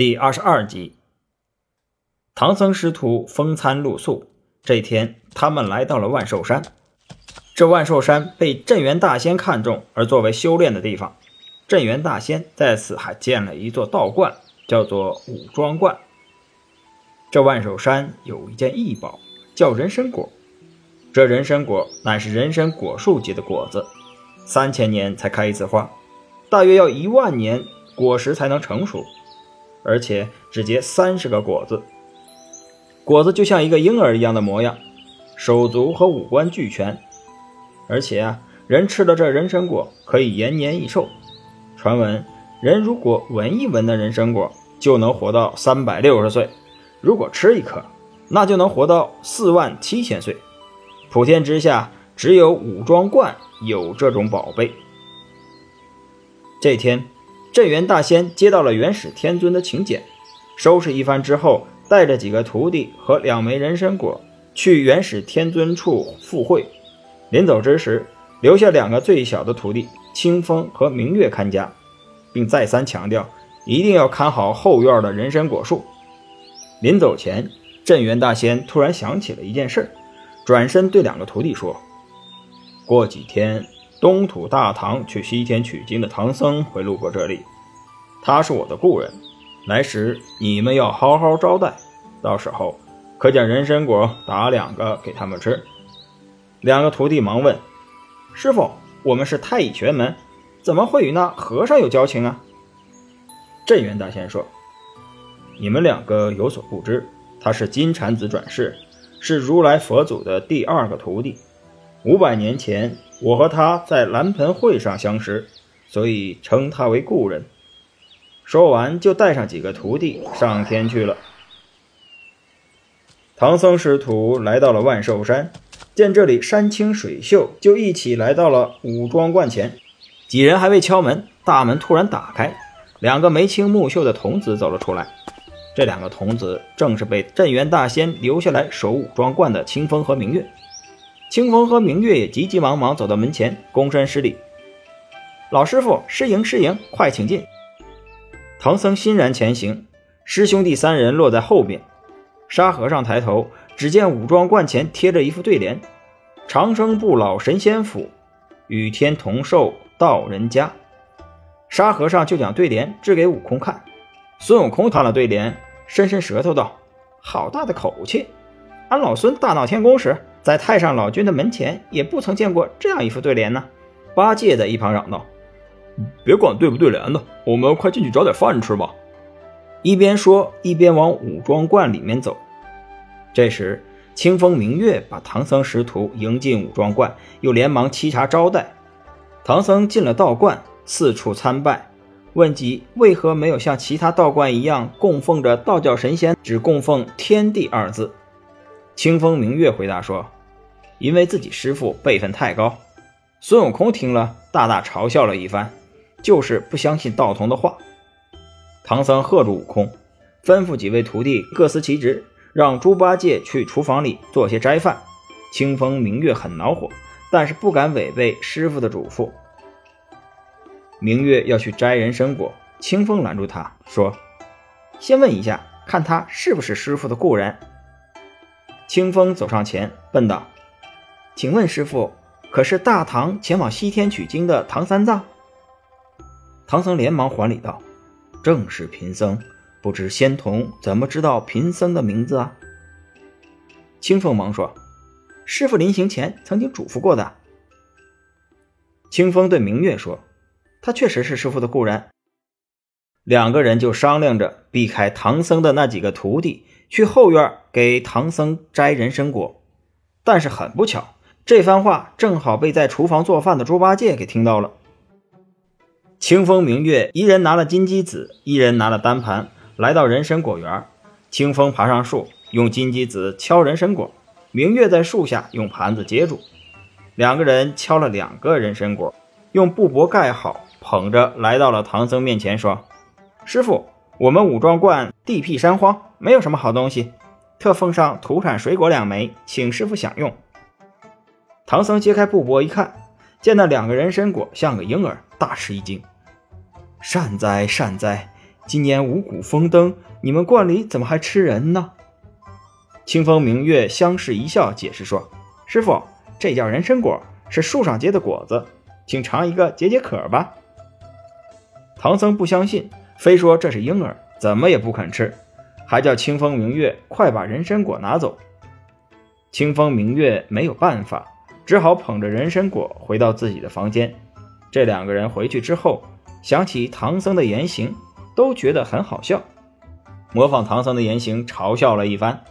第二十二集，唐僧师徒风餐露宿。这天，他们来到了万寿山。这万寿山被镇元大仙看中，而作为修炼的地方。镇元大仙在此还建了一座道观，叫做五庄观。这万寿山有一件异宝，叫人参果。这人参果乃是人参果树结的果子，三千年才开一次花，大约要一万年果实才能成熟。而且只结三十个果子，果子就像一个婴儿一样的模样，手足和五官俱全。而且啊，人吃了这人参果可以延年益寿。传闻人如果闻一闻那人参果，就能活到三百六十岁；如果吃一颗，那就能活到四万七千岁。普天之下，只有武庄观有这种宝贝。这天。镇元大仙接到了元始天尊的请柬，收拾一番之后，带着几个徒弟和两枚人参果去元始天尊处赴会。临走之时，留下两个最小的徒弟清风和明月看家，并再三强调一定要看好后院的人参果树。临走前，镇元大仙突然想起了一件事，转身对两个徒弟说：“过几天。”东土大唐去西天取经的唐僧会路过这里，他是我的故人，来时你们要好好招待，到时候可将人参果打两个给他们吃。两个徒弟忙问：“师傅，我们是太乙玄门，怎么会与那和尚有交情啊？”镇元大仙说：“你们两个有所不知，他是金蝉子转世，是如来佛祖的第二个徒弟。五百年前。”我和他在蓝盆会上相识，所以称他为故人。说完，就带上几个徒弟上天去了。唐僧师徒来到了万寿山，见这里山清水秀，就一起来到了武庄观前。几人还未敲门，大门突然打开，两个眉清目秀的童子走了出来。这两个童子正是被镇元大仙留下来守武庄观的清风和明月。清风和明月也急急忙忙走到门前，躬身施礼：“老师傅，失迎失迎，快请进。”唐僧欣然前行，师兄弟三人落在后边。沙和尚抬头，只见五庄观前贴着一副对联：“长生不老神仙府，与天同寿道人家。”沙和尚就将对联指给悟空看。孙悟空看了对联，伸伸舌头道：“好大的口气！俺老孙大闹天宫时。”在太上老君的门前，也不曾见过这样一副对联呢。八戒在一旁嚷道：“别管对不对联的，我们快进去找点饭吃吧。”一边说，一边往武装观里面走。这时，清风明月把唐僧师徒迎进武装观，又连忙沏茶招待。唐僧进了道观，四处参拜，问及为何没有像其他道观一样供奉着道教神仙，只供奉“天地”二字。清风明月回答说：“因为自己师傅辈分太高。”孙悟空听了，大大嘲笑了一番，就是不相信道童的话。唐僧喝住悟空，吩咐几位徒弟各司其职，让猪八戒去厨房里做些斋饭。清风明月很恼火，但是不敢违背师傅的嘱咐。明月要去摘人参果，清风拦住他说：“先问一下，看他是不是师傅的故人。”清风走上前，问道：“请问师傅，可是大唐前往西天取经的唐三藏？”唐僧连忙还礼道：“正是贫僧，不知仙童怎么知道贫僧的名字啊？”清风忙说：“师傅临行前曾经嘱咐过的。”清风对明月说：“他确实是师傅的故人。”两个人就商量着避开唐僧的那几个徒弟。去后院给唐僧摘人参果，但是很不巧，这番话正好被在厨房做饭的猪八戒给听到了。清风明月一人拿了金鸡子，一人拿了单盘，来到人参果园。清风爬上树，用金鸡子敲人参果，明月在树下用盘子接住。两个人敲了两个人参果，用布帛盖好，捧着来到了唐僧面前，说：“师傅。”我们五庄观地僻山荒，没有什么好东西，特奉上土产水果两枚，请师傅享用。唐僧揭开布帛一看，见那两个人参果像个婴儿，大吃一惊。善哉善哉，今年五谷丰登，你们观里怎么还吃人呢？”清风明月相视一笑，解释说：“师傅，这叫人参果，是树上结的果子，请尝一个解解渴吧。”唐僧不相信，非说这是婴儿，怎么也不肯吃，还叫清风明月快把人参果拿走。清风明月没有办法，只好捧着人参果回到自己的房间。这两个人回去之后，想起唐僧的言行，都觉得很好笑，模仿唐僧的言行嘲笑了一番。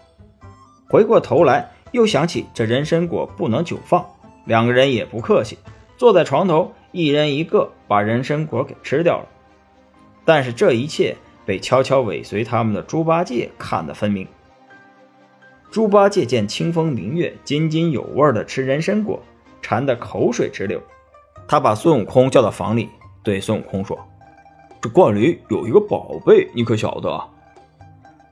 回过头来，又想起这人参果不能久放，两个人也不客气，坐在床头，一人一个把人参果给吃掉了。但是这一切被悄悄尾随他们的猪八戒看得分明。猪八戒见清风明月津津有味地吃人参果，馋得口水直流。他把孙悟空叫到房里，对孙悟空说：“这罐里有一个宝贝，你可晓得？”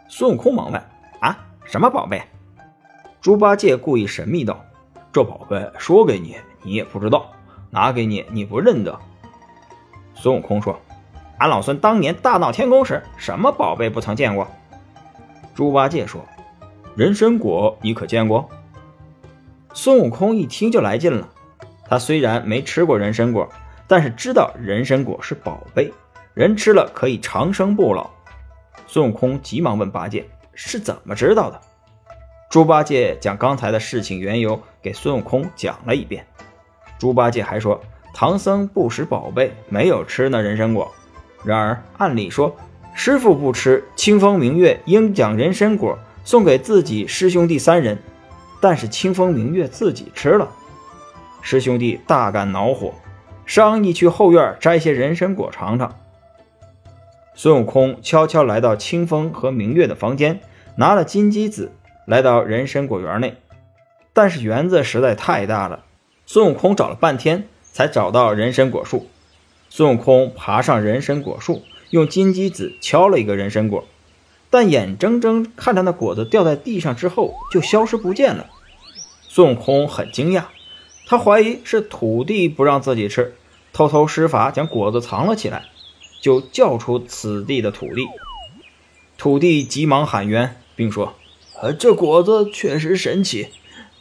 孙悟空忙问：“啊，什么宝贝？”猪八戒故意神秘道：“这宝贝说给你，你也不知道；拿给你，你不认得。”孙悟空说：“俺老孙当年大闹天宫时，什么宝贝不曾见过？”猪八戒说。人参果你可见过？孙悟空一听就来劲了。他虽然没吃过人参果，但是知道人参果是宝贝，人吃了可以长生不老。孙悟空急忙问八戒是怎么知道的。猪八戒将刚才的事情缘由给孙悟空讲了一遍。猪八戒还说唐僧不识宝贝，没有吃那人参果。然而按理说，师傅不吃，清风明月应将人参果。送给自己师兄弟三人，但是清风明月自己吃了，师兄弟大感恼火，商议去后院摘些人参果尝尝。孙悟空悄悄来到清风和明月的房间，拿了金鸡子，来到人参果园内，但是园子实在太大了，孙悟空找了半天才找到人参果树。孙悟空爬上人参果树，用金鸡子敲了一个人参果。但眼睁睁看着那果子掉在地上之后就消失不见了，孙悟空很惊讶，他怀疑是土地不让自己吃，偷偷施法将果子藏了起来，就叫出此地的土地。土地急忙喊冤，并说：“呃，这果子确实神奇，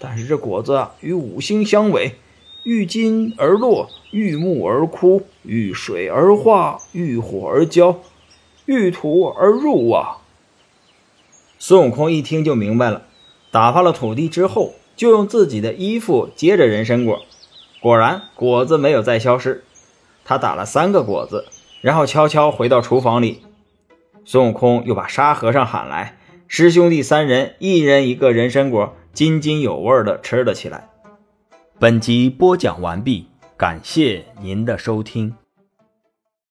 但是这果子与五行相违，遇金而落，遇木而枯，遇水而化，遇火而焦，遇土而入啊！”孙悟空一听就明白了，打发了土地之后，就用自己的衣服接着人参果，果然果子没有再消失。他打了三个果子，然后悄悄回到厨房里。孙悟空又把沙和尚喊来，师兄弟三人一人一个人参果，津津有味地吃了起来。本集播讲完毕，感谢您的收听。